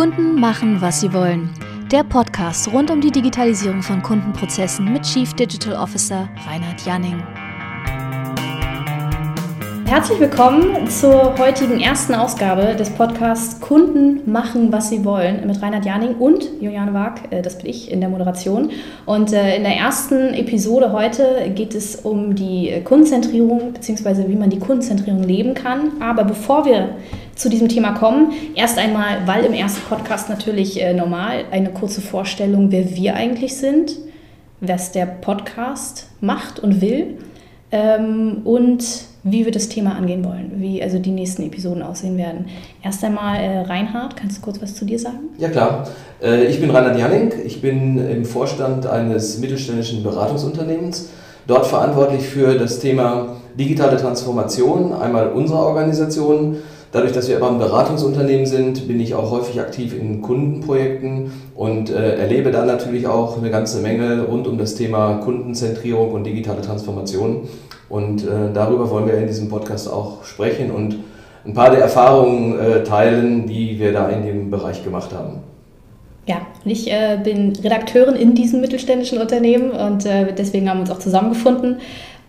Kunden machen, was sie wollen. Der Podcast rund um die Digitalisierung von Kundenprozessen mit Chief Digital Officer Reinhard Janning. Herzlich willkommen zur heutigen ersten Ausgabe des Podcasts Kunden machen, was sie wollen mit Reinhard Janing und Juliane Wag, äh, das bin ich in der Moderation. Und äh, in der ersten Episode heute geht es um die Kundenzentrierung bzw. wie man die Kundenzentrierung leben kann. Aber bevor wir zu diesem Thema kommen, erst einmal, weil im ersten Podcast natürlich äh, normal eine kurze Vorstellung, wer wir eigentlich sind, was der Podcast macht und will ähm, und wie wir das Thema angehen wollen, wie also die nächsten Episoden aussehen werden. Erst einmal äh, Reinhard, kannst du kurz was zu dir sagen? Ja klar, äh, ich bin Reinhard Janning, ich bin im Vorstand eines mittelständischen Beratungsunternehmens, dort verantwortlich für das Thema digitale Transformation, einmal unserer Organisation, Dadurch, dass wir aber ein Beratungsunternehmen sind, bin ich auch häufig aktiv in Kundenprojekten und äh, erlebe dann natürlich auch eine ganze Menge rund um das Thema Kundenzentrierung und digitale Transformation. Und äh, darüber wollen wir in diesem Podcast auch sprechen und ein paar der Erfahrungen äh, teilen, die wir da in dem Bereich gemacht haben. Ja, ich äh, bin Redakteurin in diesem mittelständischen Unternehmen und äh, deswegen haben wir uns auch zusammengefunden.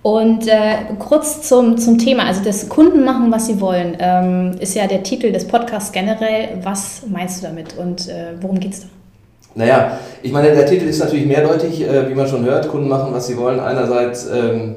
Und äh, kurz zum, zum Thema, also das Kunden machen, was sie wollen, ähm, ist ja der Titel des Podcasts generell. Was meinst du damit und äh, worum geht es da? Naja, ich meine, der Titel ist natürlich mehrdeutig, wie man schon hört. Kunden machen, was sie wollen. Einerseits ähm,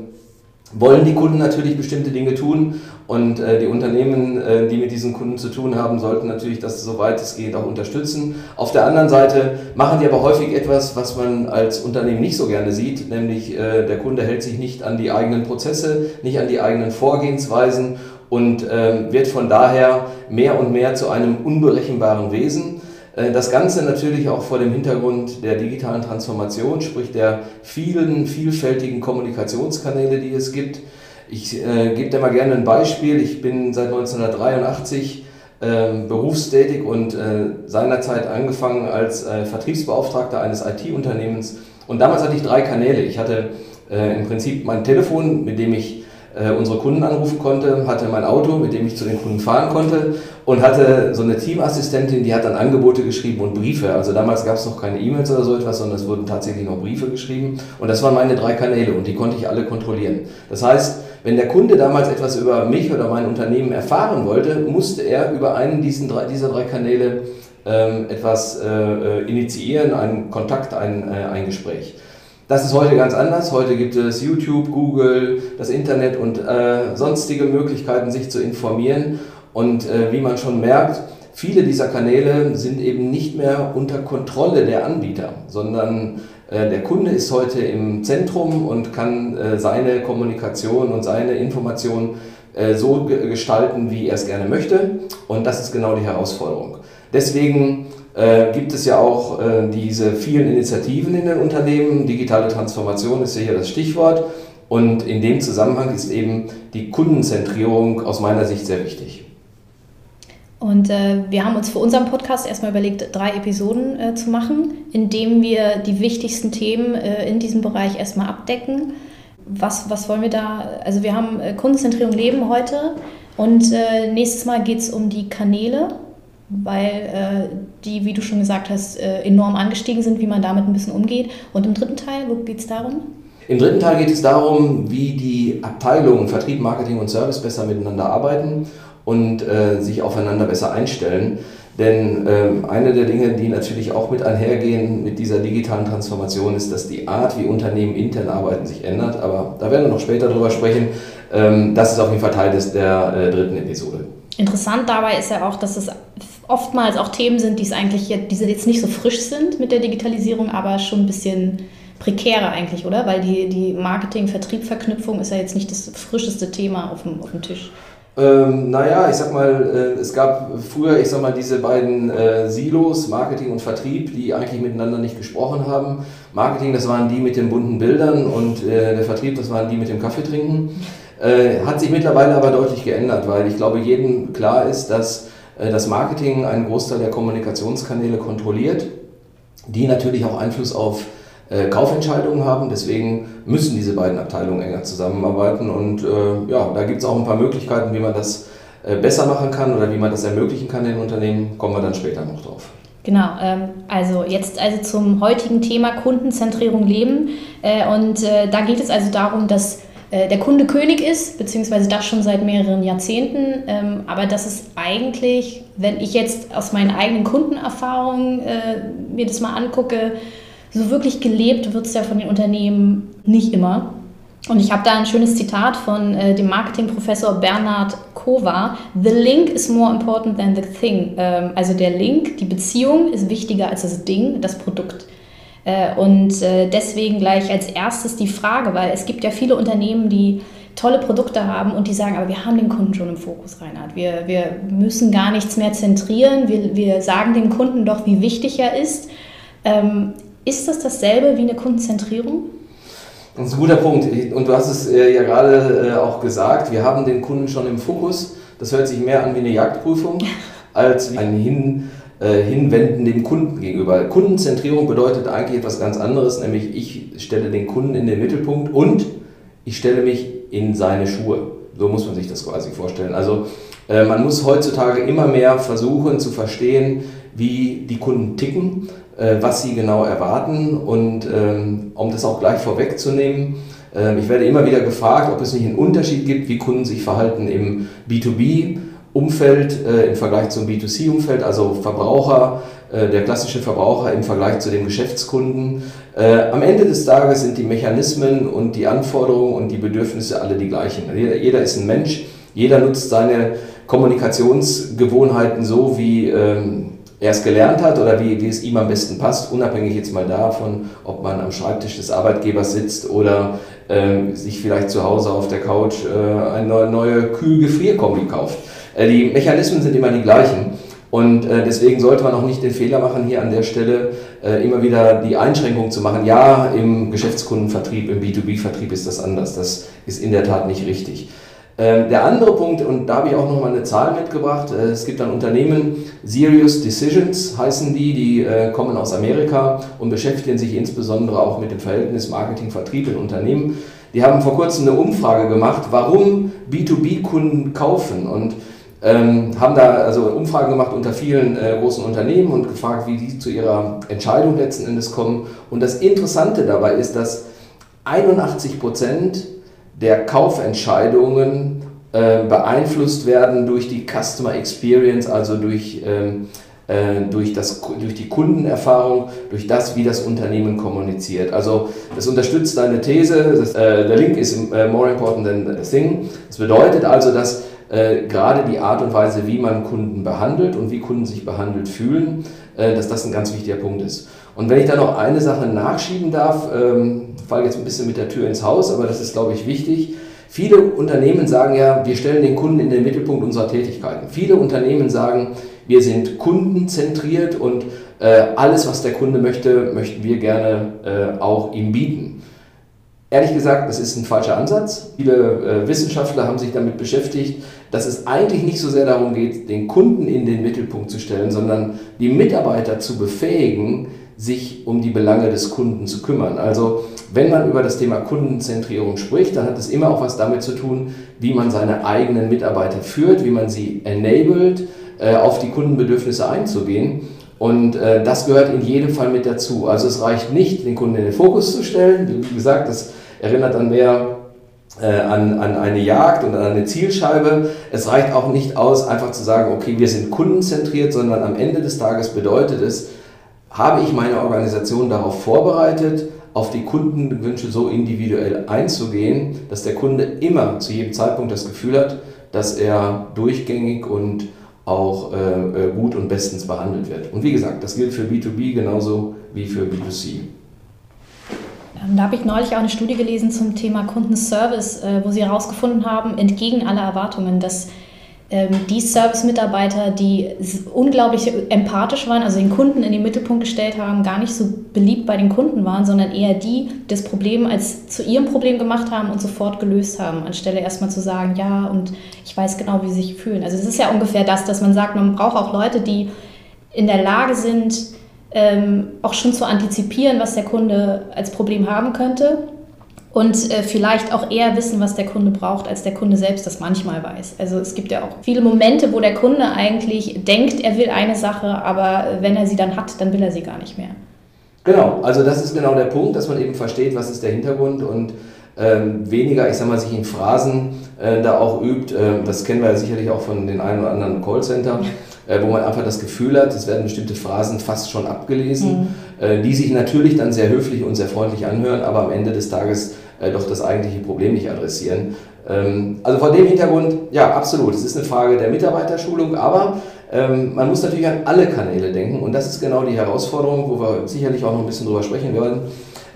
wollen die Kunden natürlich bestimmte Dinge tun und äh, die Unternehmen, äh, die mit diesen Kunden zu tun haben, sollten natürlich das soweit es geht auch unterstützen. Auf der anderen Seite machen die aber häufig etwas, was man als Unternehmen nicht so gerne sieht, nämlich äh, der Kunde hält sich nicht an die eigenen Prozesse, nicht an die eigenen Vorgehensweisen und ähm, wird von daher mehr und mehr zu einem unberechenbaren Wesen. Äh, das Ganze natürlich auch vor dem Hintergrund der digitalen Transformation, sprich der vielen, vielfältigen Kommunikationskanäle, die es gibt. Ich äh, gebe dir mal gerne ein Beispiel. Ich bin seit 1983 äh, berufstätig und äh, seinerzeit angefangen als äh, Vertriebsbeauftragter eines IT-Unternehmens. Und damals hatte ich drei Kanäle. Ich hatte äh, im Prinzip mein Telefon, mit dem ich äh, unsere Kunden anrufen konnte, hatte mein Auto, mit dem ich zu den Kunden fahren konnte und hatte so eine Teamassistentin, die hat dann Angebote geschrieben und Briefe. Also damals gab es noch keine E-Mails oder so etwas, sondern es wurden tatsächlich noch Briefe geschrieben und das waren meine drei Kanäle und die konnte ich alle kontrollieren. Das heißt, wenn der Kunde damals etwas über mich oder mein Unternehmen erfahren wollte, musste er über einen drei, dieser drei Kanäle ähm, etwas äh, äh initiieren, einen Kontakt, ein, äh, ein Gespräch. Das ist heute ganz anders. Heute gibt es YouTube, Google, das Internet und äh, sonstige Möglichkeiten, sich zu informieren. Und äh, wie man schon merkt, viele dieser Kanäle sind eben nicht mehr unter Kontrolle der Anbieter, sondern äh, der Kunde ist heute im Zentrum und kann äh, seine Kommunikation und seine Information äh, so gestalten, wie er es gerne möchte. Und das ist genau die Herausforderung. Deswegen äh, gibt es ja auch äh, diese vielen Initiativen in den Unternehmen. Digitale Transformation ist ja hier das Stichwort. Und in dem Zusammenhang ist eben die Kundenzentrierung aus meiner Sicht sehr wichtig. Und äh, wir haben uns für unseren Podcast erstmal überlegt, drei Episoden äh, zu machen, indem wir die wichtigsten Themen äh, in diesem Bereich erstmal abdecken. Was, was wollen wir da? Also wir haben äh, Kundenzentrierung Leben heute und nächstes Mal geht es um die Kanäle weil äh, die, wie du schon gesagt hast, äh, enorm angestiegen sind, wie man damit ein bisschen umgeht. Und im dritten Teil, wo geht es darum? Im dritten Teil geht es darum, wie die Abteilungen Vertrieb, Marketing und Service besser miteinander arbeiten und äh, sich aufeinander besser einstellen. Denn ähm, eine der Dinge, die natürlich auch mit einhergehen mit dieser digitalen Transformation, ist, dass die Art, wie Unternehmen intern arbeiten, sich ändert. Aber da werden wir noch später drüber sprechen. Ähm, das ist auf jeden Fall Teil des, der äh, dritten Episode. Interessant dabei ist ja auch, dass es oftmals auch Themen sind, die es eigentlich jetzt, die jetzt nicht so frisch sind mit der Digitalisierung, aber schon ein bisschen prekärer eigentlich, oder? Weil die, die Marketing-Vertrieb-Verknüpfung ist ja jetzt nicht das frischeste Thema auf dem, auf dem Tisch. Ähm, naja, ich sag mal, äh, es gab früher, ich sag mal, diese beiden äh, Silos, Marketing und Vertrieb, die eigentlich miteinander nicht gesprochen haben. Marketing, das waren die mit den bunten Bildern und äh, der Vertrieb, das waren die mit dem Kaffeetrinken. Äh, hat sich mittlerweile aber deutlich geändert, weil ich glaube, jedem klar ist, dass das Marketing einen Großteil der Kommunikationskanäle kontrolliert, die natürlich auch Einfluss auf äh, Kaufentscheidungen haben. Deswegen müssen diese beiden Abteilungen enger zusammenarbeiten. Und äh, ja, da gibt es auch ein paar Möglichkeiten, wie man das äh, besser machen kann oder wie man das ermöglichen kann in Unternehmen. Kommen wir dann später noch drauf. Genau, ähm, also jetzt also zum heutigen Thema Kundenzentrierung leben. Äh, und äh, da geht es also darum, dass äh, der Kunde König ist, beziehungsweise das schon seit mehreren Jahrzehnten. Ähm, aber das ist eigentlich, wenn ich jetzt aus meinen eigenen Kundenerfahrungen mir das mal angucke, so wirklich gelebt wird es ja von den Unternehmen nicht immer. Und ich habe da ein schönes Zitat von äh, dem Marketingprofessor Bernhard Kova. The link is more important than the thing. Ähm, also der Link, die Beziehung ist wichtiger als das Ding, das Produkt. Äh, und äh, deswegen gleich als erstes die Frage, weil es gibt ja viele Unternehmen, die tolle Produkte haben und die sagen, aber wir haben den Kunden schon im Fokus, Reinhard. Wir, wir müssen gar nichts mehr zentrieren. Wir, wir sagen dem Kunden doch, wie wichtig er ist. Ähm, ist das dasselbe wie eine Kundenzentrierung? Das ist ein guter Punkt. Und du hast es äh, ja gerade auch gesagt, wir haben den Kunden schon im Fokus. Das hört sich mehr an wie eine Jagdprüfung als wie ein Hin, äh, Hinwenden dem Kunden gegenüber. Kundenzentrierung bedeutet eigentlich etwas ganz anderes, nämlich ich stelle den Kunden in den Mittelpunkt und ich stelle mich in seine Schuhe. So muss man sich das quasi vorstellen. Also man muss heutzutage immer mehr versuchen zu verstehen, wie die Kunden ticken äh, was sie genau erwarten. Und ähm, um das auch gleich vorwegzunehmen, äh, ich werde immer wieder gefragt, ob es nicht einen Unterschied gibt, wie Kunden sich verhalten im B2B. Umfeld äh, im Vergleich zum B2C-Umfeld, also Verbraucher, äh, der klassische Verbraucher im Vergleich zu dem Geschäftskunden. Äh, am Ende des Tages sind die Mechanismen und die Anforderungen und die Bedürfnisse alle die gleichen. Jeder, jeder ist ein Mensch, jeder nutzt seine Kommunikationsgewohnheiten so, wie ähm, er es gelernt hat oder wie, wie es ihm am besten passt, unabhängig jetzt mal davon, ob man am Schreibtisch des Arbeitgebers sitzt oder äh, sich vielleicht zu Hause auf der Couch äh, eine neue Kühl-Gefrierkombi kauft. Äh, die Mechanismen sind immer die gleichen. Und äh, deswegen sollte man auch nicht den Fehler machen, hier an der Stelle äh, immer wieder die Einschränkung zu machen. Ja, im Geschäftskundenvertrieb, im B2B-Vertrieb ist das anders. Das ist in der Tat nicht richtig. Ähm, der andere Punkt, und da habe ich auch noch mal eine Zahl mitgebracht, es gibt ein Unternehmen, Serious Decisions heißen die, die kommen aus Amerika und beschäftigen sich insbesondere auch mit dem Verhältnis Marketing-Vertrieb in Unternehmen. Die haben vor kurzem eine Umfrage gemacht, warum B2B-Kunden kaufen und ähm, haben da also Umfragen gemacht unter vielen äh, großen Unternehmen und gefragt, wie die zu ihrer Entscheidung letzten Endes kommen. Und das Interessante dabei ist, dass 81 Prozent der Kaufentscheidungen äh, beeinflusst werden durch die Customer Experience, also durch, ähm, äh, durch, das, durch die Kundenerfahrung, durch das, wie das Unternehmen kommuniziert. Also das unterstützt deine These, das, äh, der Link ist äh, more important than the thing. Das bedeutet also, dass äh, gerade die Art und Weise, wie man Kunden behandelt und wie Kunden sich behandelt fühlen, äh, dass das ein ganz wichtiger Punkt ist. Und wenn ich da noch eine Sache nachschieben darf, ähm, falle jetzt ein bisschen mit der Tür ins Haus, aber das ist, glaube ich, wichtig. Viele Unternehmen sagen ja, wir stellen den Kunden in den Mittelpunkt unserer Tätigkeiten. Viele Unternehmen sagen, wir sind kundenzentriert und äh, alles, was der Kunde möchte, möchten wir gerne äh, auch ihm bieten. Ehrlich gesagt, das ist ein falscher Ansatz. Viele äh, Wissenschaftler haben sich damit beschäftigt, dass es eigentlich nicht so sehr darum geht, den Kunden in den Mittelpunkt zu stellen, sondern die Mitarbeiter zu befähigen, sich um die Belange des Kunden zu kümmern. Also wenn man über das Thema Kundenzentrierung spricht, dann hat es immer auch was damit zu tun, wie man seine eigenen Mitarbeiter führt, wie man sie enabled, äh, auf die Kundenbedürfnisse einzugehen. Und äh, das gehört in jedem Fall mit dazu. Also es reicht nicht, den Kunden in den Fokus zu stellen. Wie gesagt, das erinnert dann mehr äh, an, an eine Jagd und an eine Zielscheibe. Es reicht auch nicht aus, einfach zu sagen, okay, wir sind kundenzentriert, sondern am Ende des Tages bedeutet es, habe ich meine Organisation darauf vorbereitet, auf die Kundenwünsche so individuell einzugehen, dass der Kunde immer zu jedem Zeitpunkt das Gefühl hat, dass er durchgängig und auch äh, äh gut und bestens behandelt wird. Und wie gesagt, das gilt für B2B genauso wie für B2C. Ähm, da habe ich neulich auch eine Studie gelesen zum Thema Kundenservice, äh, wo sie herausgefunden haben, entgegen aller Erwartungen, dass ähm, die Service-Mitarbeiter, die unglaublich empathisch waren, also den Kunden in den Mittelpunkt gestellt haben, gar nicht so beliebt bei den Kunden waren, sondern eher die das Problem als zu ihrem Problem gemacht haben und sofort gelöst haben, anstelle erstmal zu sagen, ja, und ich weiß genau, wie sie sich fühlen. Also es ist ja ungefähr das, dass man sagt, man braucht auch Leute, die in der Lage sind, ähm, auch schon zu antizipieren, was der Kunde als Problem haben könnte und äh, vielleicht auch eher wissen, was der Kunde braucht, als der Kunde selbst das manchmal weiß. Also es gibt ja auch viele Momente, wo der Kunde eigentlich denkt, er will eine Sache, aber wenn er sie dann hat, dann will er sie gar nicht mehr. Genau, also das ist genau der Punkt, dass man eben versteht, was ist der Hintergrund und ähm, weniger, ich sag mal, sich in Phrasen äh, da auch übt. Ähm, das kennen wir ja sicherlich auch von den einen oder anderen Callcenter, äh, wo man einfach das Gefühl hat, es werden bestimmte Phrasen fast schon abgelesen, mhm. äh, die sich natürlich dann sehr höflich und sehr freundlich anhören, aber am Ende des Tages äh, doch das eigentliche Problem nicht adressieren. Ähm, also vor dem Hintergrund, ja, absolut. Es ist eine Frage der Mitarbeiterschulung, aber ähm, man muss natürlich an alle Kanäle denken und das ist genau die Herausforderung, wo wir sicherlich auch noch ein bisschen drüber sprechen werden.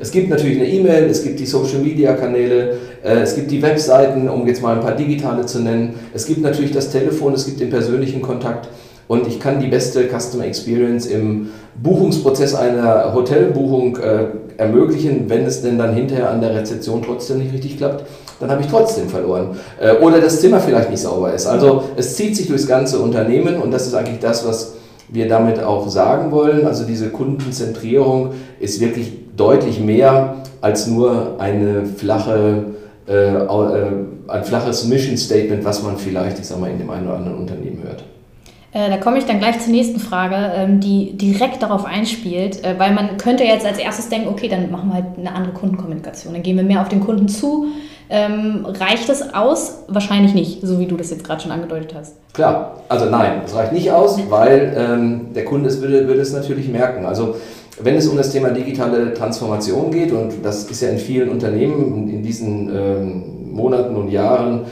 Es gibt natürlich eine E-Mail, es gibt die Social-Media-Kanäle, äh, es gibt die Webseiten, um jetzt mal ein paar digitale zu nennen. Es gibt natürlich das Telefon, es gibt den persönlichen Kontakt und ich kann die beste Customer Experience im Buchungsprozess einer Hotelbuchung äh, ermöglichen, wenn es denn dann hinterher an der Rezeption trotzdem nicht richtig klappt, dann habe ich trotzdem verloren. Äh, oder das Zimmer vielleicht nicht sauber ist. Also es zieht sich durchs ganze Unternehmen und das ist eigentlich das, was wir damit auch sagen wollen. Also diese Kundenzentrierung ist wirklich deutlich mehr als nur eine flache, äh, äh, ein flaches Mission Statement, was man vielleicht, ich sag mal, in dem einen oder anderen Unternehmen hört. Äh, da komme ich dann gleich zur nächsten Frage, ähm, die direkt darauf einspielt, äh, weil man könnte jetzt als erstes denken, okay, dann machen wir halt eine andere Kundenkommunikation, dann gehen wir mehr auf den Kunden zu. Ähm, reicht es aus? Wahrscheinlich nicht, so wie du das jetzt gerade schon angedeutet hast. Klar, also nein, es reicht nicht aus, weil ähm, der Kunde es würde, würde es natürlich merken. Also wenn es um das Thema digitale Transformation geht, und das ist ja in vielen Unternehmen in diesen ähm, Monaten und Jahren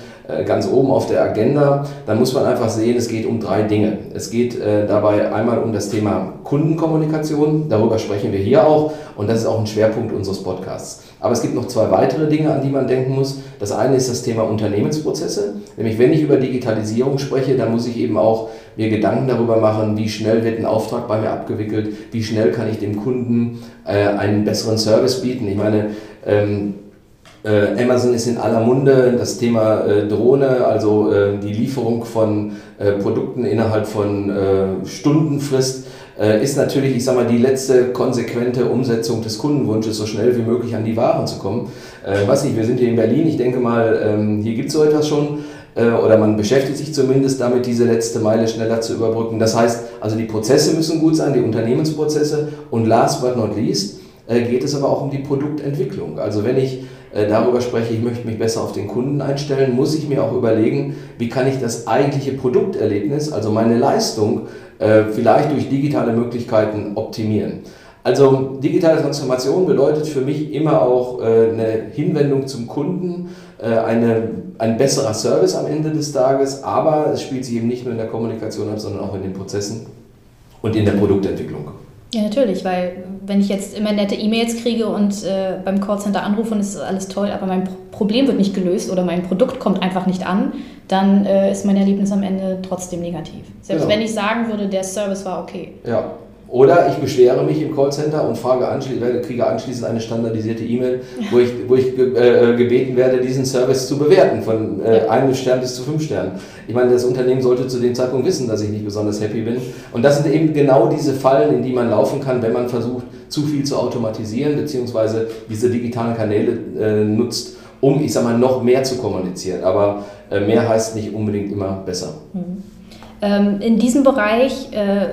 ganz oben auf der Agenda, dann muss man einfach sehen, es geht um drei Dinge. Es geht äh, dabei einmal um das Thema Kundenkommunikation, darüber sprechen wir hier auch und das ist auch ein Schwerpunkt unseres Podcasts. Aber es gibt noch zwei weitere Dinge, an die man denken muss. Das eine ist das Thema Unternehmensprozesse, nämlich wenn ich über Digitalisierung spreche, dann muss ich eben auch mir Gedanken darüber machen, wie schnell wird ein Auftrag bei mir abgewickelt, wie schnell kann ich dem Kunden äh, einen besseren Service bieten. Ich meine, ähm, äh, Amazon ist in aller Munde, das Thema äh, Drohne, also äh, die Lieferung von äh, Produkten innerhalb von äh, Stundenfrist, äh, ist natürlich, ich sag mal, die letzte konsequente Umsetzung des Kundenwunsches, so schnell wie möglich an die Waren zu kommen. Äh, weiß nicht, wir sind hier in Berlin, ich denke mal, ähm, hier gibt es so etwas schon oder man beschäftigt sich zumindest damit, diese letzte Meile schneller zu überbrücken. Das heißt, also die Prozesse müssen gut sein, die Unternehmensprozesse und last but not least geht es aber auch um die Produktentwicklung. Also wenn ich darüber spreche, ich möchte mich besser auf den Kunden einstellen, muss ich mir auch überlegen, wie kann ich das eigentliche Produkterlebnis, also meine Leistung, äh, vielleicht durch digitale Möglichkeiten optimieren. Also digitale Transformation bedeutet für mich immer auch äh, eine Hinwendung zum Kunden, eine, ein besserer Service am Ende des Tages, aber es spielt sich eben nicht nur in der Kommunikation ab, sondern auch in den Prozessen und in der Produktentwicklung. Ja, natürlich, weil wenn ich jetzt immer nette E-Mails kriege und äh, beim Callcenter anrufe und es ist alles toll, aber mein Problem wird nicht gelöst oder mein Produkt kommt einfach nicht an, dann äh, ist mein Erlebnis am Ende trotzdem negativ. Selbst genau. wenn ich sagen würde, der Service war okay. Ja, oder ich beschwere mich im Callcenter und frage anschließend, kriege anschließend eine standardisierte E-Mail, wo ich, wo ich äh, gebeten werde, diesen Service zu bewerten, von äh, einem Stern bis zu fünf Sternen. Ich meine, das Unternehmen sollte zu dem Zeitpunkt wissen, dass ich nicht besonders happy bin. Und das sind eben genau diese Fallen, in die man laufen kann, wenn man versucht, zu viel zu automatisieren, beziehungsweise diese digitalen Kanäle äh, nutzt, um, ich sag mal, noch mehr zu kommunizieren. Aber äh, mehr heißt nicht unbedingt immer besser. Mhm. Ähm, in diesem Bereich äh,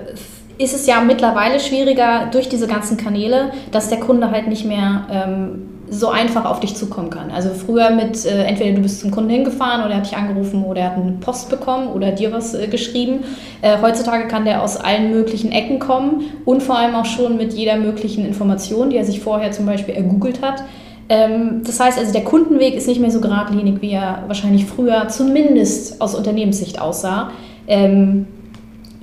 ist es ja mittlerweile schwieriger durch diese ganzen Kanäle, dass der Kunde halt nicht mehr ähm, so einfach auf dich zukommen kann. Also früher mit, äh, entweder du bist zum Kunden hingefahren oder er hat dich angerufen oder er hat eine Post bekommen oder dir was äh, geschrieben. Äh, heutzutage kann der aus allen möglichen Ecken kommen und vor allem auch schon mit jeder möglichen Information, die er sich vorher zum Beispiel ergoogelt hat. Ähm, das heißt also, der Kundenweg ist nicht mehr so geradlinig, wie er wahrscheinlich früher zumindest aus Unternehmenssicht aussah. Ähm,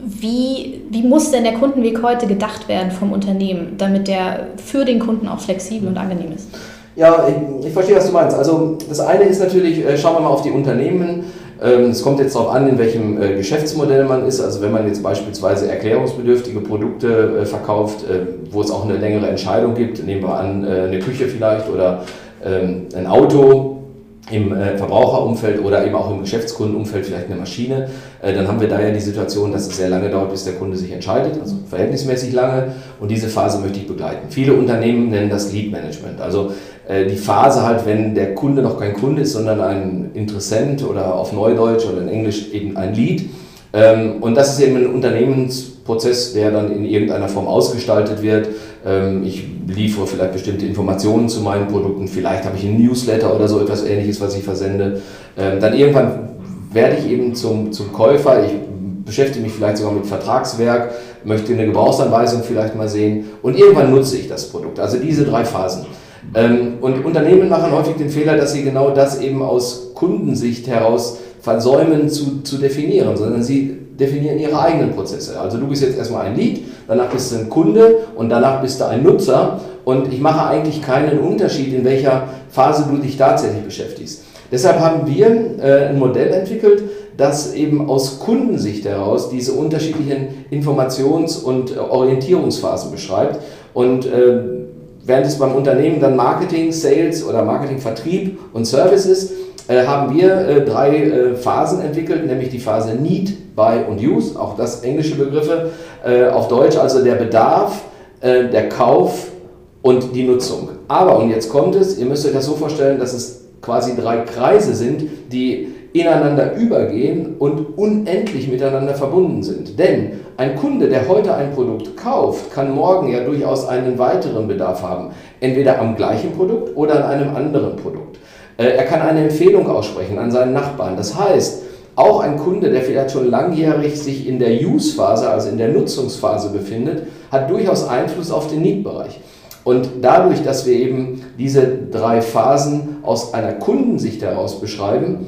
wie, wie muss denn der Kundenweg heute gedacht werden vom Unternehmen, damit der für den Kunden auch flexibel und angenehm ist? Ja, ich, ich verstehe, was du meinst. Also das eine ist natürlich, äh, schauen wir mal auf die Unternehmen. Ähm, es kommt jetzt darauf an, in welchem äh, Geschäftsmodell man ist. Also wenn man jetzt beispielsweise erklärungsbedürftige Produkte äh, verkauft, wo es auch eine längere Entscheidung gibt, nehmen wir an, eine Küche vielleicht oder ähm, ein Auto, im äh, Verbraucherumfeld oder eben auch im Geschäftskundenumfeld vielleicht eine Maschine, äh, dann haben wir da ja die Situation, dass es sehr lange dauert, bis der Kunde sich entscheidet, also verhältnismäßig lange. Und diese Phase möchte ich begleiten. Viele Unternehmen nennen das Lead Management. Also äh, die Phase halt, wenn der Kunde noch kein Kunde ist, sondern ein Interessent oder auf Neudeutsch oder in Englisch eben ein Lead. Ähm, und das ist eben ein Unternehmensprozess, der dann in irgendeiner Form ausgestaltet wird. Ähm, ich liefere vielleicht bestimmte Informationen zu meinen Produkten, vielleicht habe ich einen Newsletter oder so etwas ähnliches, was ich versende. Ähm, dann irgendwann werde ich eben zum, zum Käufer, ich beschäftige mich vielleicht sogar mit Vertragswerk, möchte eine Gebrauchsanweisung vielleicht mal sehen und irgendwann nutze ich das Produkt. Also diese drei Phasen. Ähm, und Unternehmen machen häufig den Fehler, dass sie genau das eben aus Kundensicht heraus versäumen zu, zu definieren, sondern sie definieren ihre eigenen Prozesse. Also du bist jetzt erstmal ein Lead, danach bist du ein Kunde und danach bist du ein Nutzer und ich mache eigentlich keinen Unterschied, in welcher Phase du dich tatsächlich beschäftigst. Deshalb haben wir äh, ein Modell entwickelt, das eben aus Kundensicht heraus diese unterschiedlichen Informations- und Orientierungsphasen beschreibt und äh, während es beim Unternehmen dann Marketing, Sales oder Marketing, Vertrieb und Services äh, haben wir äh, drei äh, Phasen entwickelt, nämlich die Phase Need, Buy und Use, auch das englische Begriffe, äh, auf Deutsch also der Bedarf, äh, der Kauf und die Nutzung. Aber, und jetzt kommt es, ihr müsst euch das so vorstellen, dass es quasi drei Kreise sind, die ineinander übergehen und unendlich miteinander verbunden sind. Denn ein Kunde, der heute ein Produkt kauft, kann morgen ja durchaus einen weiteren Bedarf haben. Entweder am gleichen Produkt oder an einem anderen Produkt. Äh, er kann eine Empfehlung aussprechen an seinen Nachbarn. Das heißt, auch ein Kunde, der vielleicht schon langjährig sich in der Use-Phase, also in der Nutzungsphase befindet, hat durchaus Einfluss auf den Need-Bereich. Und dadurch, dass wir eben diese drei Phasen aus einer Kundensicht heraus beschreiben,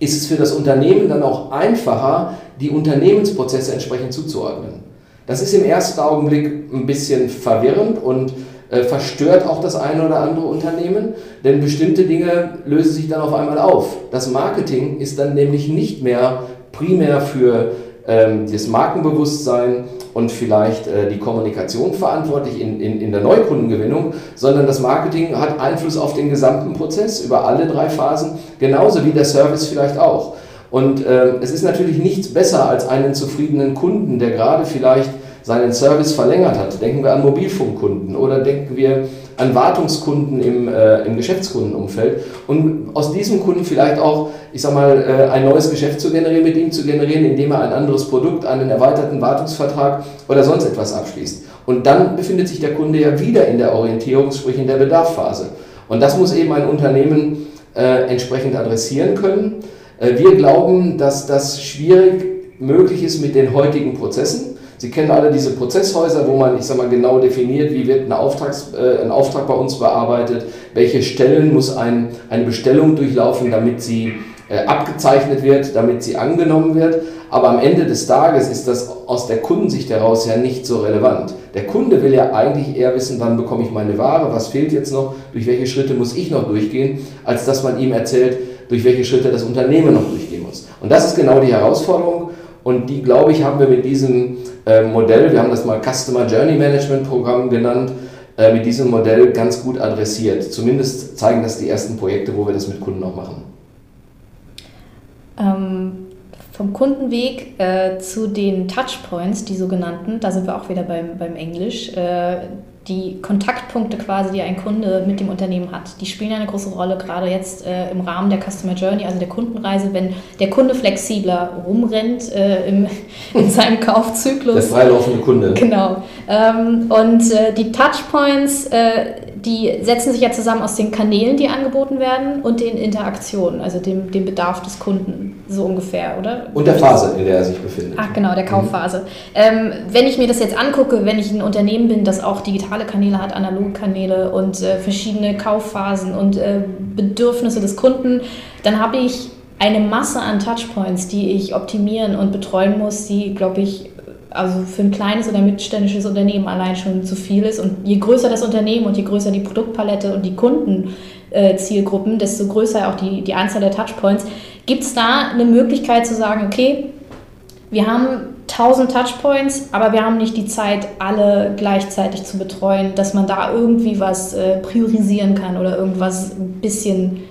ist es für das Unternehmen dann auch einfacher, die Unternehmensprozesse entsprechend zuzuordnen. Das ist im ersten Augenblick ein bisschen verwirrend und verstört auch das eine oder andere Unternehmen, denn bestimmte Dinge lösen sich dann auf einmal auf. Das Marketing ist dann nämlich nicht mehr primär für ähm, das Markenbewusstsein und vielleicht äh, die Kommunikation verantwortlich in, in, in der Neukundengewinnung, sondern das Marketing hat Einfluss auf den gesamten Prozess über alle drei Phasen, genauso wie der Service vielleicht auch. Und äh, es ist natürlich nichts besser als einen zufriedenen Kunden, der gerade vielleicht seinen Service verlängert hat. Denken wir an Mobilfunkkunden oder denken wir an Wartungskunden im, äh, im Geschäftskundenumfeld und aus diesem Kunden vielleicht auch, ich sag mal, äh, ein neues Geschäft zu generieren, mit ihm zu generieren, indem er ein anderes Produkt, einen erweiterten Wartungsvertrag oder sonst etwas abschließt. Und dann befindet sich der Kunde ja wieder in der Orientierung, sprich in der Bedarfphase. Und das muss eben ein Unternehmen äh, entsprechend adressieren können. Äh, wir glauben, dass das schwierig möglich ist mit den heutigen Prozessen. Sie kennen alle diese Prozesshäuser, wo man, ich sag mal, genau definiert, wie wird ein, Auftrags, äh, ein Auftrag bei uns bearbeitet, welche Stellen muss ein, eine Bestellung durchlaufen, damit sie äh, abgezeichnet wird, damit sie angenommen wird. Aber am Ende des Tages ist das aus der Kundensicht heraus ja nicht so relevant. Der Kunde will ja eigentlich eher wissen, wann bekomme ich meine Ware, was fehlt jetzt noch, durch welche Schritte muss ich noch durchgehen, als dass man ihm erzählt, durch welche Schritte das Unternehmen noch durchgehen muss. Und das ist genau die Herausforderung. Und die, glaube ich, haben wir mit diesem Modell, wir haben das mal Customer Journey Management Programm genannt, äh, mit diesem Modell ganz gut adressiert. Zumindest zeigen das die ersten Projekte, wo wir das mit Kunden auch machen. Ähm, vom Kundenweg äh, zu den Touchpoints, die sogenannten, da sind wir auch wieder beim, beim Englisch. Äh, die Kontaktpunkte quasi, die ein Kunde mit dem Unternehmen hat, die spielen eine große Rolle, gerade jetzt äh, im Rahmen der Customer Journey, also der Kundenreise, wenn der Kunde flexibler rumrennt äh, im, in seinem Kaufzyklus. Der freilaufende Kunde. Genau. Ähm, und äh, die Touchpoints, äh, die setzen sich ja zusammen aus den Kanälen, die angeboten werden und den Interaktionen, also dem, dem Bedarf des Kunden, so ungefähr, oder? Und der Phase, in der er sich befindet. Ach genau, der Kaufphase. Mhm. Wenn ich mir das jetzt angucke, wenn ich ein Unternehmen bin, das auch digitale Kanäle hat, analoge Kanäle und äh, verschiedene Kaufphasen und Bedürfnisse des Kunden, dann habe ich eine Masse an Touchpoints, die ich optimieren und betreuen muss, die, glaube ich, also für ein kleines oder mittelständisches Unternehmen allein schon zu viel ist. Und je größer das Unternehmen und je größer die Produktpalette und die Kundenzielgruppen, desto größer auch die, die Anzahl der Touchpoints. Gibt es da eine Möglichkeit zu sagen, okay, wir haben 1000 Touchpoints, aber wir haben nicht die Zeit, alle gleichzeitig zu betreuen, dass man da irgendwie was äh, priorisieren kann oder irgendwas ein bisschen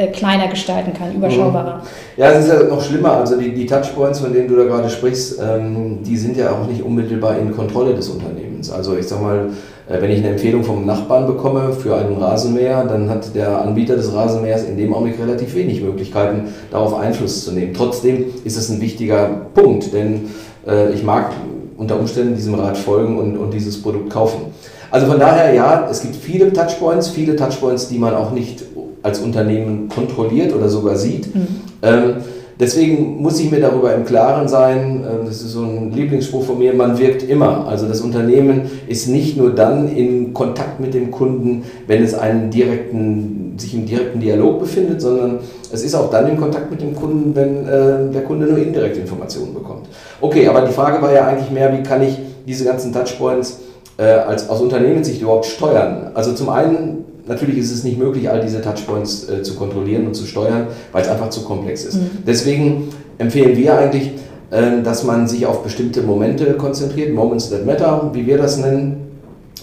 äh, kleiner gestalten kann, überschaubarer. Mhm. Ja, es ist ja noch schlimmer. Also die, die Touchpoints, von denen du da gerade sprichst, ähm, die sind ja auch nicht unmittelbar in Kontrolle des Unternehmens. Also ich sag mal, äh, wenn ich eine Empfehlung vom Nachbarn bekomme für einen Rasenmäher, dann hat der Anbieter des Rasenmähers in dem Augenblick relativ wenig Möglichkeiten, darauf Einfluss zu nehmen. Trotzdem ist es ein wichtiger Punkt, denn äh, ich mag unter Umständen diesem Rat folgen und, und dieses Produkt kaufen. Also von daher ja, es gibt viele Touchpoints, viele Touchpoints, die man auch nicht als Unternehmen kontrolliert oder sogar sieht. Mhm. Ähm, deswegen muss ich mir darüber im Klaren sein, äh, das ist so ein Lieblingsspruch von mir, man wirkt immer. Also das Unternehmen ist nicht nur dann in Kontakt mit dem Kunden, wenn es einen direkten, sich im direkten Dialog befindet, sondern es ist auch dann in Kontakt mit dem Kunden, wenn äh, der Kunde nur indirekt Informationen bekommt. Okay, aber die Frage war ja eigentlich mehr, wie kann ich diese ganzen Touchpoints äh, als, aus Unternehmenssicht überhaupt steuern? Also zum einen Natürlich ist es nicht möglich, all diese Touchpoints äh, zu kontrollieren und zu steuern, weil es einfach zu komplex ist. Mhm. Deswegen empfehlen wir eigentlich, äh, dass man sich auf bestimmte Momente konzentriert, Moments that matter, wie wir das nennen,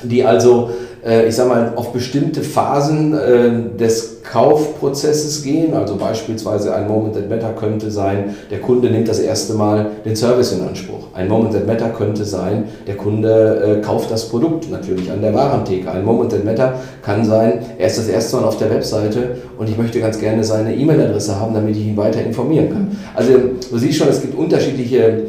die also äh, ich sage mal, auf bestimmte Phasen äh, des Kaufprozesses gehen. Also beispielsweise ein Moment that matter könnte sein, der Kunde nimmt das erste Mal den Service in Anspruch. Ein Moment that matter könnte sein, der Kunde äh, kauft das Produkt natürlich an der Warentheke. Ein Moment that matter kann sein, er ist das erste Mal auf der Webseite und ich möchte ganz gerne seine E-Mail-Adresse haben, damit ich ihn weiter informieren kann. Also du siehst schon, es gibt unterschiedliche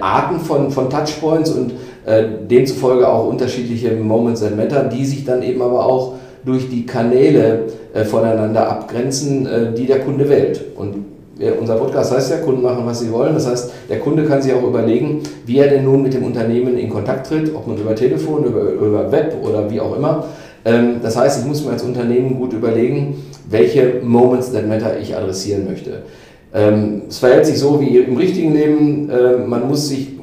Arten von, von Touchpoints und äh, demzufolge auch unterschiedliche Moments that matter, die sich dann eben aber auch durch die Kanäle äh, voneinander abgrenzen, äh, die der Kunde wählt. Und unser Podcast heißt ja, Kunden machen, was sie wollen. Das heißt, der Kunde kann sich auch überlegen, wie er denn nun mit dem Unternehmen in Kontakt tritt, ob nun über Telefon, über, über Web oder wie auch immer. Ähm, das heißt, ich muss mir als Unternehmen gut überlegen, welche Moments that matter ich adressieren möchte. Ähm, es verhält sich so wie im richtigen Leben, man muss sich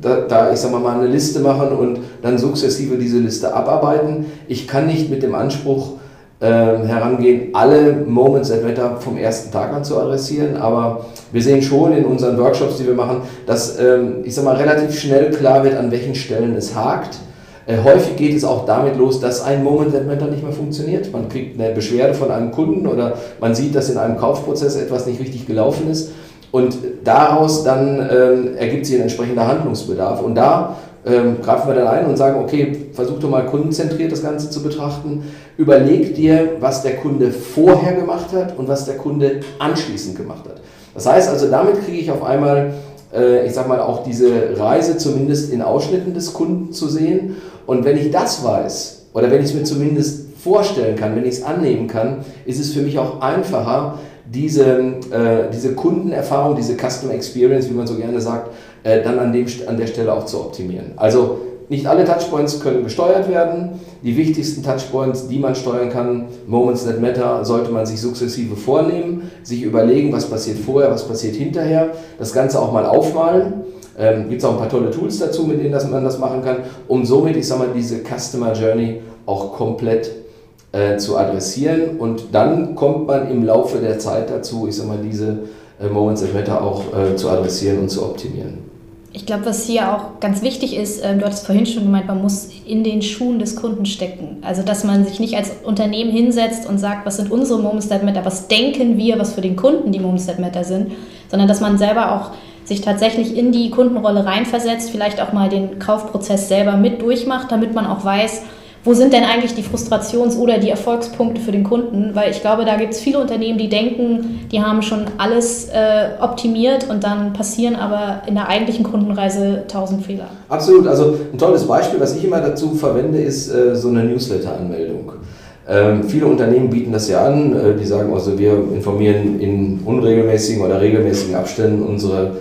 da, da, ich sag mal, eine Liste machen und dann sukzessive diese Liste abarbeiten. Ich kann nicht mit dem Anspruch äh, herangehen, alle Moments at Matter vom ersten Tag an zu adressieren, aber wir sehen schon in unseren Workshops, die wir machen, dass, ähm, ich sag mal, relativ schnell klar wird, an welchen Stellen es hakt. Äh, häufig geht es auch damit los, dass ein Moment at Matter nicht mehr funktioniert. Man kriegt eine Beschwerde von einem Kunden oder man sieht, dass in einem Kaufprozess etwas nicht richtig gelaufen ist und daraus dann ähm, ergibt sich ein entsprechender Handlungsbedarf. Und da ähm, greifen wir dann ein und sagen, okay, versuch doch mal kundenzentriert das Ganze zu betrachten. Überleg dir, was der Kunde vorher gemacht hat und was der Kunde anschließend gemacht hat. Das heißt also, damit kriege ich auf einmal, äh, ich sag mal, auch diese Reise zumindest in Ausschnitten des Kunden zu sehen. Und wenn ich das weiß, oder wenn ich es mir zumindest vorstellen kann, wenn ich es annehmen kann, ist es für mich auch einfacher, diese, äh, diese Kundenerfahrung, diese Customer Experience, wie man so gerne sagt, äh, dann an, dem, an der Stelle auch zu optimieren. Also nicht alle Touchpoints können gesteuert werden. Die wichtigsten Touchpoints, die man steuern kann, Moments that matter, sollte man sich sukzessive vornehmen, sich überlegen, was passiert vorher, was passiert hinterher, das Ganze auch mal aufmalen. Ähm, Gibt es auch ein paar tolle Tools dazu, mit denen man das machen kann, um somit, ich sag mal, diese Customer Journey auch komplett äh, zu adressieren und dann kommt man im Laufe der Zeit dazu, ich sag mal, diese äh, Moments of Matter auch äh, zu adressieren und zu optimieren. Ich glaube, was hier auch ganz wichtig ist, ähm, du hattest vorhin schon gemeint, man muss in den Schuhen des Kunden stecken. Also, dass man sich nicht als Unternehmen hinsetzt und sagt, was sind unsere Moments that matter, was denken wir, was für den Kunden die Moments that matter sind, sondern dass man selber auch sich tatsächlich in die Kundenrolle reinversetzt, vielleicht auch mal den Kaufprozess selber mit durchmacht, damit man auch weiß, wo sind denn eigentlich die Frustrations- oder die Erfolgspunkte für den Kunden? Weil ich glaube, da gibt es viele Unternehmen, die denken, die haben schon alles äh, optimiert und dann passieren aber in der eigentlichen Kundenreise tausend Fehler. Absolut. Also ein tolles Beispiel, was ich immer dazu verwende, ist äh, so eine Newsletter-Anmeldung. Ähm, viele Unternehmen bieten das ja an. Äh, die sagen also, wir informieren in unregelmäßigen oder regelmäßigen Abständen unsere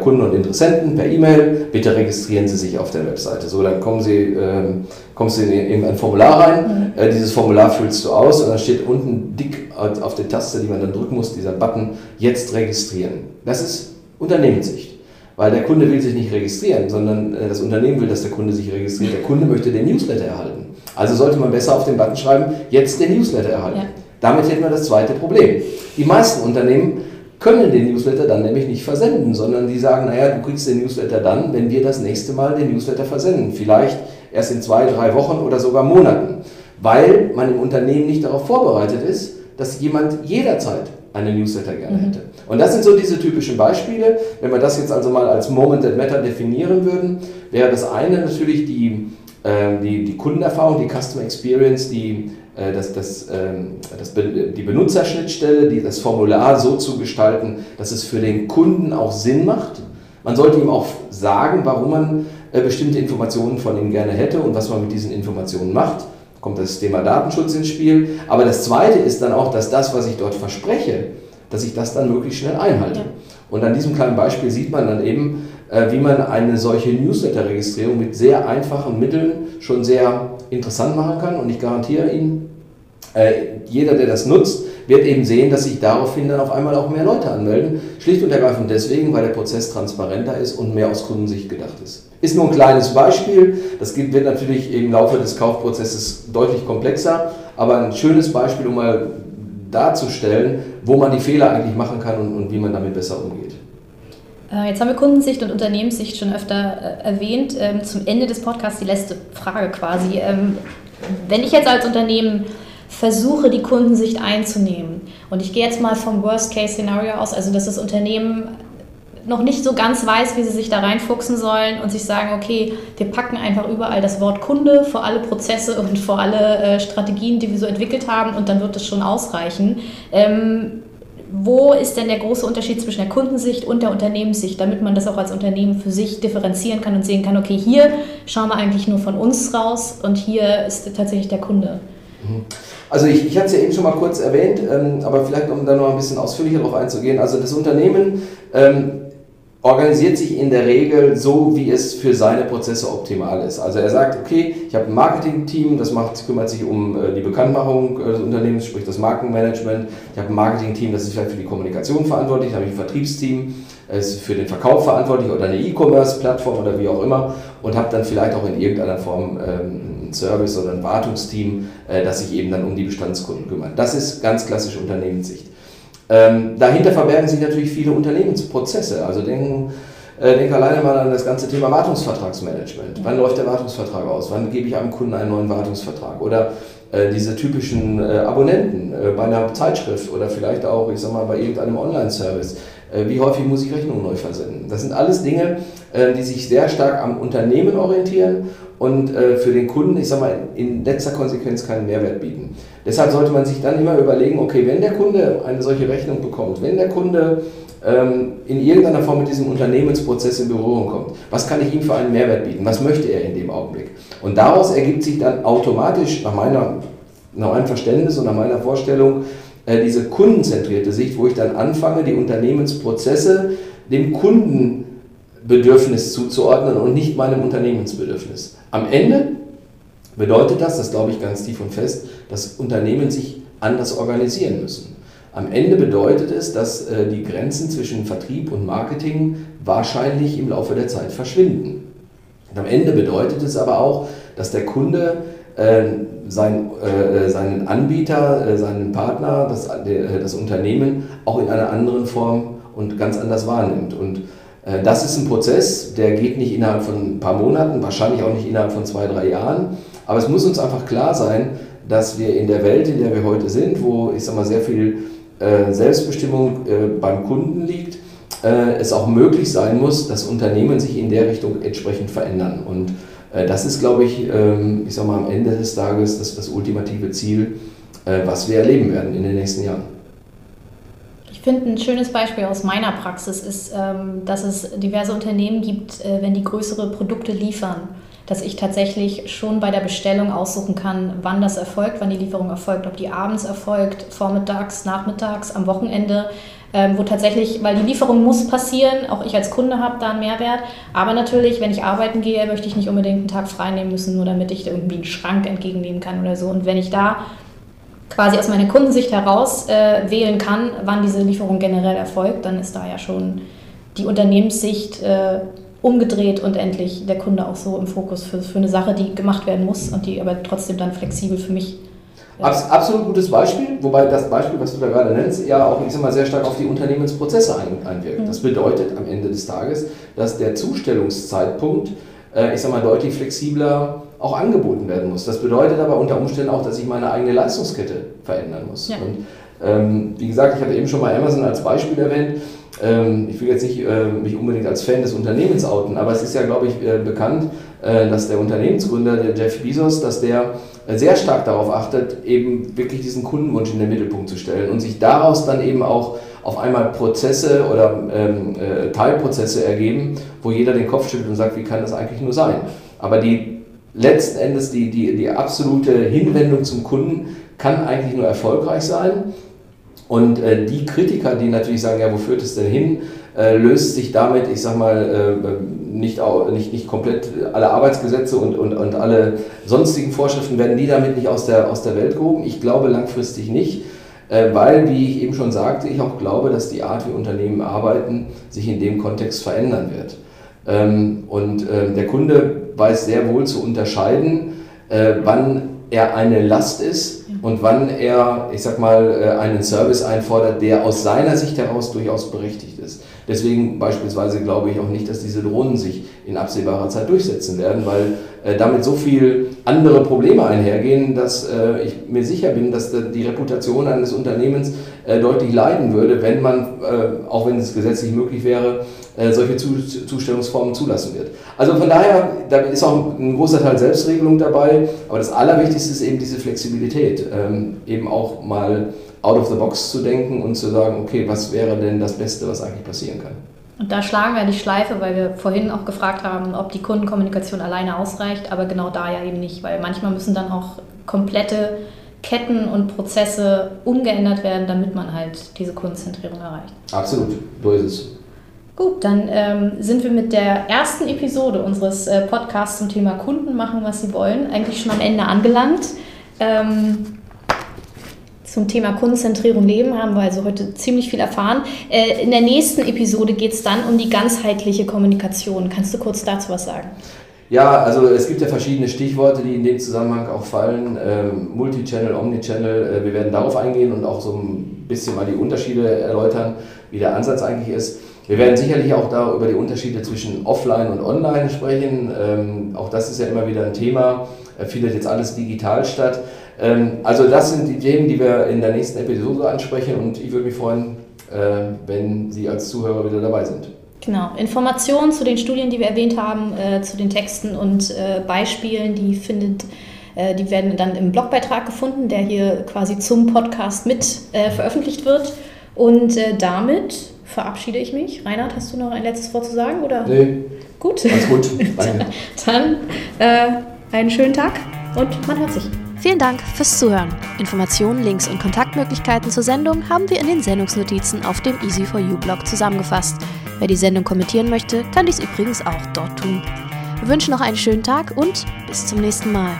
Kunden und Interessenten per E-Mail, bitte registrieren Sie sich auf der Webseite. So, dann kommen Sie, ähm, kommst du in, in, ein Formular rein, mhm. äh, dieses Formular füllst du aus und dann steht unten dick auf der Taste, die man dann drücken muss, dieser Button, jetzt registrieren. Das ist Unternehmenssicht. Weil der Kunde will sich nicht registrieren, sondern äh, das Unternehmen will, dass der Kunde sich registriert. Der Kunde möchte den Newsletter erhalten. Also sollte man besser auf den Button schreiben, jetzt den Newsletter erhalten. Ja. Damit hätten wir das zweite Problem. Die meisten Unternehmen können den Newsletter dann nämlich nicht versenden, sondern die sagen, naja, du kriegst den Newsletter dann, wenn wir das nächste Mal den Newsletter versenden. Vielleicht erst in zwei, drei Wochen oder sogar Monaten, weil man im Unternehmen nicht darauf vorbereitet ist, dass jemand jederzeit eine Newsletter gerne mhm. hätte. Und das sind so diese typischen Beispiele. Wenn wir das jetzt also mal als Moment that Matter definieren würden, wäre das eine natürlich die, äh, die, die Kundenerfahrung, die Customer Experience, die, das, das, äh, das, die Benutzerschnittstelle, die, das Formular so zu gestalten, dass es für den Kunden auch Sinn macht. Man sollte ihm auch sagen, warum man äh, bestimmte Informationen von ihm gerne hätte und was man mit diesen Informationen macht kommt das Thema Datenschutz ins Spiel. Aber das Zweite ist dann auch, dass das, was ich dort verspreche, dass ich das dann möglichst schnell einhalte. Ja. Und an diesem kleinen Beispiel sieht man dann eben, äh, wie man eine solche Newsletter-Registrierung mit sehr einfachen Mitteln schon sehr interessant machen kann. Und ich garantiere Ihnen, äh, jeder, der das nutzt, wird eben sehen, dass sich daraufhin dann auf einmal auch mehr Leute anmelden. Schlicht und ergreifend deswegen, weil der Prozess transparenter ist und mehr aus Kundensicht gedacht ist. Ist nur ein kleines Beispiel. Das wird natürlich im Laufe des Kaufprozesses deutlich komplexer, aber ein schönes Beispiel, um mal darzustellen, wo man die Fehler eigentlich machen kann und, und wie man damit besser umgeht. Äh, jetzt haben wir Kundensicht und Unternehmenssicht schon öfter äh, erwähnt. Ähm, zum Ende des Podcasts die letzte Frage quasi. Ähm, wenn ich jetzt als Unternehmen versuche, die Kundensicht einzunehmen. Und ich gehe jetzt mal vom Worst-Case-Szenario aus, also dass das Unternehmen noch nicht so ganz weiß, wie sie sich da reinfuchsen sollen und sich sagen, okay, wir packen einfach überall das Wort Kunde vor alle Prozesse und vor alle äh, Strategien, die wir so entwickelt haben und dann wird es schon ausreichen. Ähm, wo ist denn der große Unterschied zwischen der Kundensicht und der Unternehmenssicht, damit man das auch als Unternehmen für sich differenzieren kann und sehen kann, okay, hier schauen wir eigentlich nur von uns raus und hier ist tatsächlich der Kunde. Mhm. Also ich, ich hatte es ja eben schon mal kurz erwähnt, ähm, aber vielleicht um da noch ein bisschen ausführlicher darauf einzugehen. Also das Unternehmen ähm, organisiert sich in der Regel so, wie es für seine Prozesse optimal ist. Also er sagt, okay, ich habe ein Marketing-Team, das macht, kümmert sich um äh, die Bekanntmachung äh, des Unternehmens, sprich das Markenmanagement. Ich habe ein Marketing-Team, das ist vielleicht für die Kommunikation verantwortlich. Dann habe ich ein Vertriebsteam, das ist für den Verkauf verantwortlich oder eine E-Commerce-Plattform oder wie auch immer. Und habe dann vielleicht auch in irgendeiner Form ähm, ein Service oder ein Wartungsteam, äh, das sich eben dann um die Bestandskunden kümmert. Das ist ganz klassische Unternehmenssicht. Ähm, dahinter verbergen sich natürlich viele Unternehmensprozesse. Also denken, äh, denke alleine mal an das ganze Thema Wartungsvertragsmanagement. Wann läuft der Wartungsvertrag aus? Wann gebe ich einem Kunden einen neuen Wartungsvertrag? Oder äh, diese typischen Abonnenten bei einer Zeitschrift oder vielleicht auch, ich sag mal, bei irgendeinem Online-Service. Äh, wie häufig muss ich Rechnungen neu versenden? Das sind alles Dinge, äh, die sich sehr stark am Unternehmen orientieren und äh, für den Kunden, ich sag mal, in letzter Konsequenz keinen Mehrwert bieten. Deshalb sollte man sich dann immer überlegen, okay, wenn der Kunde eine solche Rechnung bekommt, wenn der Kunde ähm, in irgendeiner Form mit diesem Unternehmensprozess in Berührung kommt, was kann ich ihm für einen Mehrwert bieten? Was möchte er in dem Augenblick? Und daraus ergibt sich dann automatisch, nach, meiner, nach meinem Verständnis und nach meiner Vorstellung, diese kundenzentrierte Sicht, wo ich dann anfange, die Unternehmensprozesse dem Kundenbedürfnis zuzuordnen und nicht meinem Unternehmensbedürfnis. Am Ende bedeutet das, das glaube ich ganz tief und fest, dass Unternehmen sich anders organisieren müssen. Am Ende bedeutet es, dass äh, die Grenzen zwischen Vertrieb und Marketing wahrscheinlich im Laufe der Zeit verschwinden. Und am Ende bedeutet es aber auch, dass der Kunde äh, sein, äh, seinen Anbieter, äh, seinen Partner, das, äh, das Unternehmen auch in einer anderen Form und ganz anders wahrnimmt. Und äh, das ist ein Prozess, der geht nicht innerhalb von ein paar Monaten, wahrscheinlich auch nicht innerhalb von zwei, drei Jahren. Aber es muss uns einfach klar sein, dass wir in der Welt, in der wir heute sind, wo ich sag mal sehr viel äh, Selbstbestimmung äh, beim Kunden liegt, äh, es auch möglich sein muss, dass Unternehmen sich in der Richtung entsprechend verändern. Und äh, das ist, glaube ich, ähm, ich sag mal am Ende des Tages das, das ultimative Ziel, äh, was wir erleben werden in den nächsten Jahren. Ich finde, ein schönes Beispiel aus meiner Praxis ist, ähm, dass es diverse Unternehmen gibt, äh, wenn die größere Produkte liefern dass ich tatsächlich schon bei der Bestellung aussuchen kann, wann das erfolgt, wann die Lieferung erfolgt, ob die abends erfolgt, vormittags, nachmittags, am Wochenende, ähm, wo tatsächlich, weil die Lieferung muss passieren, auch ich als Kunde habe da einen Mehrwert, aber natürlich, wenn ich arbeiten gehe, möchte ich nicht unbedingt einen Tag frei nehmen müssen, nur damit ich irgendwie einen Schrank entgegennehmen kann oder so. Und wenn ich da quasi aus meiner Kundensicht heraus äh, wählen kann, wann diese Lieferung generell erfolgt, dann ist da ja schon die Unternehmenssicht äh, umgedreht und endlich der Kunde auch so im Fokus für, für eine Sache, die gemacht werden muss und die aber trotzdem dann flexibel für mich Abs absolut gutes Beispiel, wobei das Beispiel, was du da gerade nennst, ja auch ich sag mal, sehr stark auf die Unternehmensprozesse ein, einwirkt. Mhm. Das bedeutet am Ende des Tages, dass der Zustellungszeitpunkt, äh, ich sag mal, deutlich flexibler auch angeboten werden muss. Das bedeutet aber unter Umständen auch, dass ich meine eigene Leistungskette verändern muss. Ja. Und Ähm, wie gesagt, ich hatte eben schon mal Amazon als Beispiel erwähnt. Ähm, ich will jetzt nicht äh, mich unbedingt als Fan des Unternehmens outen, aber es ist ja, glaube ich, äh, bekannt, äh, dass der Unternehmensgründer, der Jeff Bezos, dass der sehr stark darauf achtet, eben wirklich diesen Kundenwunsch in den Mittelpunkt zu stellen und sich daraus dann eben auch auf einmal Prozesse oder ähm, äh, Teilprozesse ergeben, wo jeder den Kopf schüttelt und sagt, wie kann das eigentlich nur sein? Aber die letzten Endes die, die, die absolute Hinwendung zum Kunden kann eigentlich nur erfolgreich sein. Und äh, die Kritiker, die natürlich sagen, ja, wo führt es denn hin, äh, löst sich damit, ich sag mal, äh, nicht, nicht, nicht komplett alle Arbeitsgesetze und, und, und alle sonstigen Vorschriften werden die damit nicht aus der, aus der Welt gehoben. Ich glaube langfristig nicht, äh, weil, wie ich eben schon sagte, ich auch glaube, dass die Art, wie Unternehmen arbeiten, sich in dem Kontext verändern wird. Ähm, und äh, der Kunde weiß sehr wohl zu unterscheiden, äh, wann er eine Last ist und wann er, ich sag mal, äh, einen Service einfordert, der aus seiner Sicht heraus durchaus berechtigt ist. Deswegen beispielsweise glaube ich auch nicht, dass diese Drohnen sich in absehbarer Zeit durchsetzen werden, weil äh, damit so viel andere Probleme einhergehen, dass äh, ich mir sicher bin, dass die Reputation eines Unternehmens äh, deutlich leiden würde, wenn man, äh, auch wenn es gesetzlich möglich wäre, äh, solche Zustellungsformen zulassen wird. Also von daher, da ist auch ein großer Teil Selbstregelung dabei, aber das Allerwichtigste ist eben diese Flexibilität, ähm, eben auch mal out of the box zu denken und zu sagen, okay, was wäre denn das Beste, was eigentlich passieren kann. Und da schlagen wir die Schleife, weil wir vorhin auch gefragt haben, ob die Kundenkommunikation alleine ausreicht, aber genau da ja eben nicht, weil manchmal müssen dann auch komplette Ketten und Prozesse umgeändert werden, damit man halt diese Kundenzentrierung erreicht. Absolut, so ist es. Gut, dann ähm, sind wir mit der ersten Episode unseres äh, Podcasts zum Thema Kunden machen, was sie wollen, eigentlich schon am Ende angelangt. Ähm, zum Thema Kundenzentrierung leben haben wir also heute ziemlich viel erfahren. Äh, in der nächsten Episode geht es dann um die ganzheitliche Kommunikation. Kannst du kurz dazu was sagen? Ja, also es gibt ja verschiedene Stichworte, die in dem Zusammenhang auch fallen. Ähm, Multichannel, Omnichannel, äh, wir werden darauf eingehen und auch so ein bisschen mal die Unterschiede erläutern, wie der Ansatz eigentlich ist. Wir werden sicherlich auch da über die Unterschiede zwischen Offline und Online sprechen. Ähm, auch das ist ja immer wieder ein Thema. Äh, findet jetzt alles digital statt. Ähm, also das sind die Themen, die wir in der nächsten Episode ansprechen und ich würde mich freuen, äh, wenn Sie als Zuhörer wieder dabei sind. Genau, Informationen zu den Studien, die wir erwähnt haben, äh, zu den Texten und äh, Beispielen, die findet die werden dann im Blogbeitrag gefunden, der hier quasi zum Podcast mit veröffentlicht wird. Und damit verabschiede ich mich. Reinhard, hast du noch ein letztes Wort zu sagen? Oder? Nee. Gut. Alles gut. Danke. Dann äh, einen schönen Tag und man hört sich. Vielen Dank fürs Zuhören. Informationen, Links und Kontaktmöglichkeiten zur Sendung haben wir in den Sendungsnotizen auf dem Easy4U-Blog zusammengefasst. Wer die Sendung kommentieren möchte, kann dies übrigens auch dort tun. Wir wünschen noch einen schönen Tag und bis zum nächsten Mal.